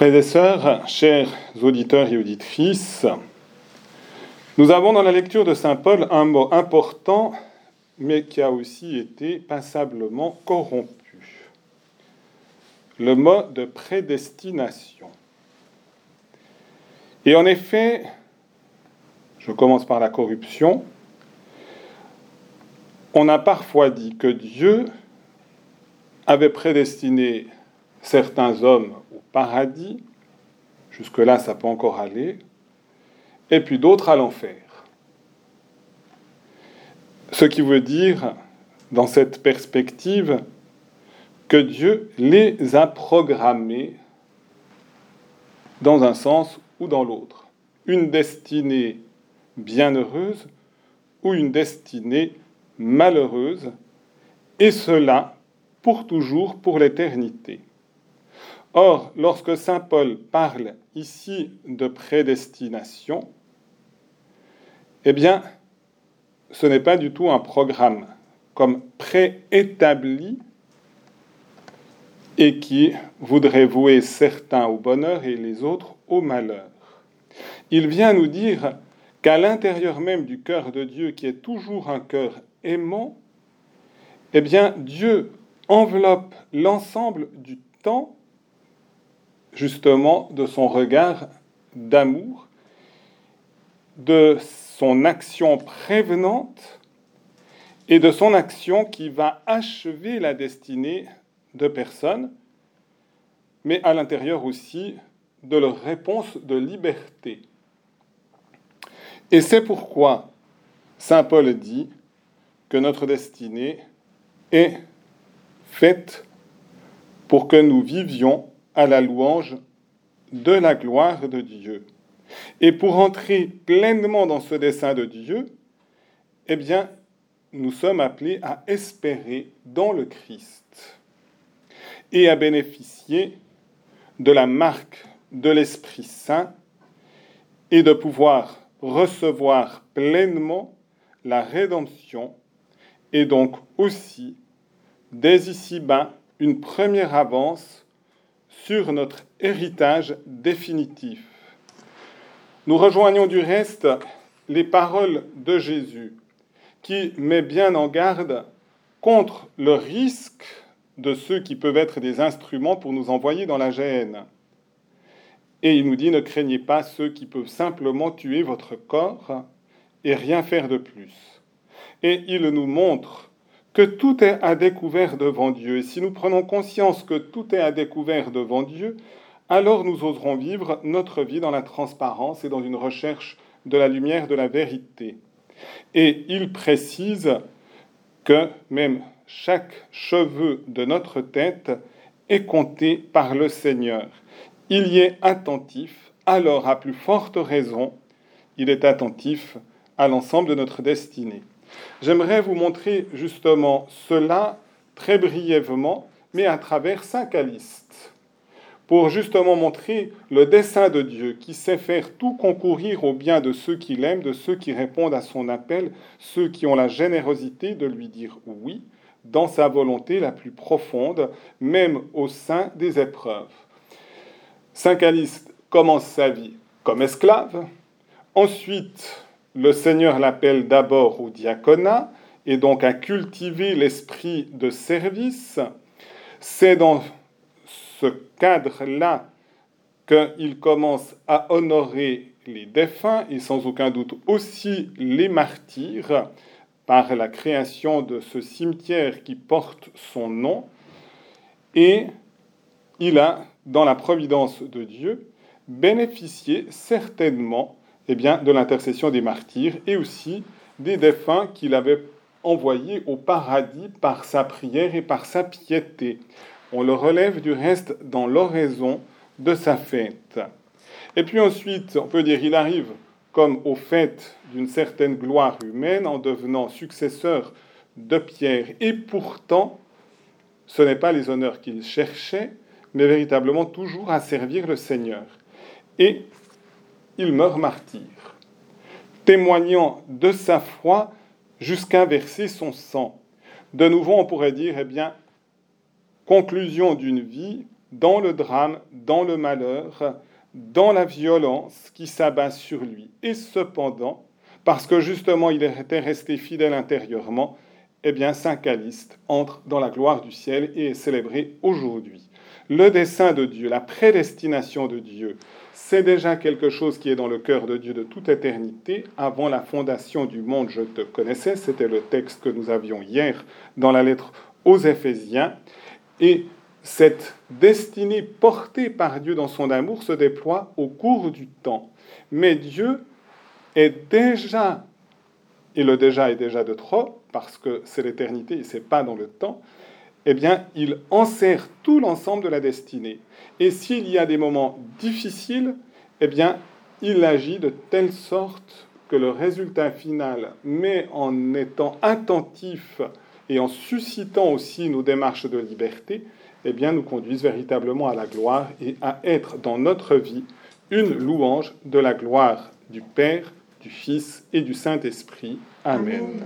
Frères et sœurs, chers auditeurs et auditrices, nous avons dans la lecture de Saint Paul un mot important, mais qui a aussi été passablement corrompu. Le mot de prédestination. Et en effet, je commence par la corruption, on a parfois dit que Dieu avait prédestiné certains hommes au paradis, jusque-là ça peut encore aller, et puis d'autres à l'enfer. Ce qui veut dire, dans cette perspective, que Dieu les a programmés dans un sens ou dans l'autre. Une destinée bienheureuse ou une destinée malheureuse, et cela pour toujours, pour l'éternité. Or, lorsque Saint Paul parle ici de prédestination, eh bien, ce n'est pas du tout un programme comme préétabli et qui voudrait vouer certains au bonheur et les autres au malheur. Il vient nous dire qu'à l'intérieur même du cœur de Dieu, qui est toujours un cœur aimant, eh bien, Dieu enveloppe l'ensemble du temps, justement, de son regard d'amour, de son action prévenante et de son action qui va achever la destinée de personnes, mais à l'intérieur aussi de leur réponse de liberté. Et c'est pourquoi Saint Paul dit que notre destinée est faite pour que nous vivions à la louange de la gloire de Dieu. Et pour entrer pleinement dans ce dessein de Dieu, eh bien, nous sommes appelés à espérer dans le Christ et à bénéficier de la marque de l'Esprit Saint et de pouvoir recevoir pleinement la rédemption et donc aussi dès ici-bas une première avance sur notre héritage définitif. Nous rejoignons du reste les paroles de Jésus qui met bien en garde contre le risque de ceux qui peuvent être des instruments pour nous envoyer dans la gêne. Et il nous dit, ne craignez pas ceux qui peuvent simplement tuer votre corps et rien faire de plus. Et il nous montre tout est à découvert devant Dieu. Et si nous prenons conscience que tout est à découvert devant Dieu, alors nous oserons vivre notre vie dans la transparence et dans une recherche de la lumière de la vérité. Et il précise que même chaque cheveu de notre tête est compté par le Seigneur. Il y est attentif, alors à plus forte raison, il est attentif à l'ensemble de notre destinée. J'aimerais vous montrer justement cela très brièvement, mais à travers cinq alistes, pour justement montrer le dessein de Dieu qui sait faire tout concourir au bien de ceux qui l'aiment, de ceux qui répondent à son appel, ceux qui ont la générosité de lui dire oui dans sa volonté la plus profonde, même au sein des épreuves. Cinq alistes commence sa vie comme esclave, ensuite le Seigneur l'appelle d'abord au diaconat et donc à cultiver l'esprit de service. C'est dans ce cadre-là qu'il commence à honorer les défunts et sans aucun doute aussi les martyrs par la création de ce cimetière qui porte son nom. Et il a, dans la providence de Dieu, bénéficié certainement eh bien, de l'intercession des martyrs et aussi des défunts qu'il avait envoyés au paradis par sa prière et par sa piété. On le relève du reste dans l'oraison de sa fête. Et puis ensuite, on peut dire, il arrive comme au fait d'une certaine gloire humaine en devenant successeur de Pierre. Et pourtant, ce n'est pas les honneurs qu'il cherchait, mais véritablement toujours à servir le Seigneur. Et il meurt martyr, témoignant de sa foi jusqu'à verser son sang. De nouveau, on pourrait dire, eh bien, conclusion d'une vie dans le drame, dans le malheur, dans la violence qui s'abat sur lui. Et cependant, parce que justement il était resté fidèle intérieurement, eh bien Saint Caliste entre dans la gloire du ciel et est célébré aujourd'hui. Le dessein de Dieu, la prédestination de Dieu, c'est déjà quelque chose qui est dans le cœur de Dieu de toute éternité. Avant la fondation du monde, je te connaissais. C'était le texte que nous avions hier dans la lettre aux Éphésiens. Et cette destinée portée par Dieu dans son amour se déploie au cours du temps. Mais Dieu est déjà, et le déjà est déjà de trop, parce que c'est l'éternité et c'est pas dans le temps, eh bien, il enserre tout l'ensemble de la destinée. Et s'il y a des moments difficiles, eh bien, il agit de telle sorte que le résultat final, mais en étant attentif et en suscitant aussi nos démarches de liberté, eh bien, nous conduisent véritablement à la gloire et à être dans notre vie une louange de la gloire du Père, du Fils et du Saint-Esprit. Amen.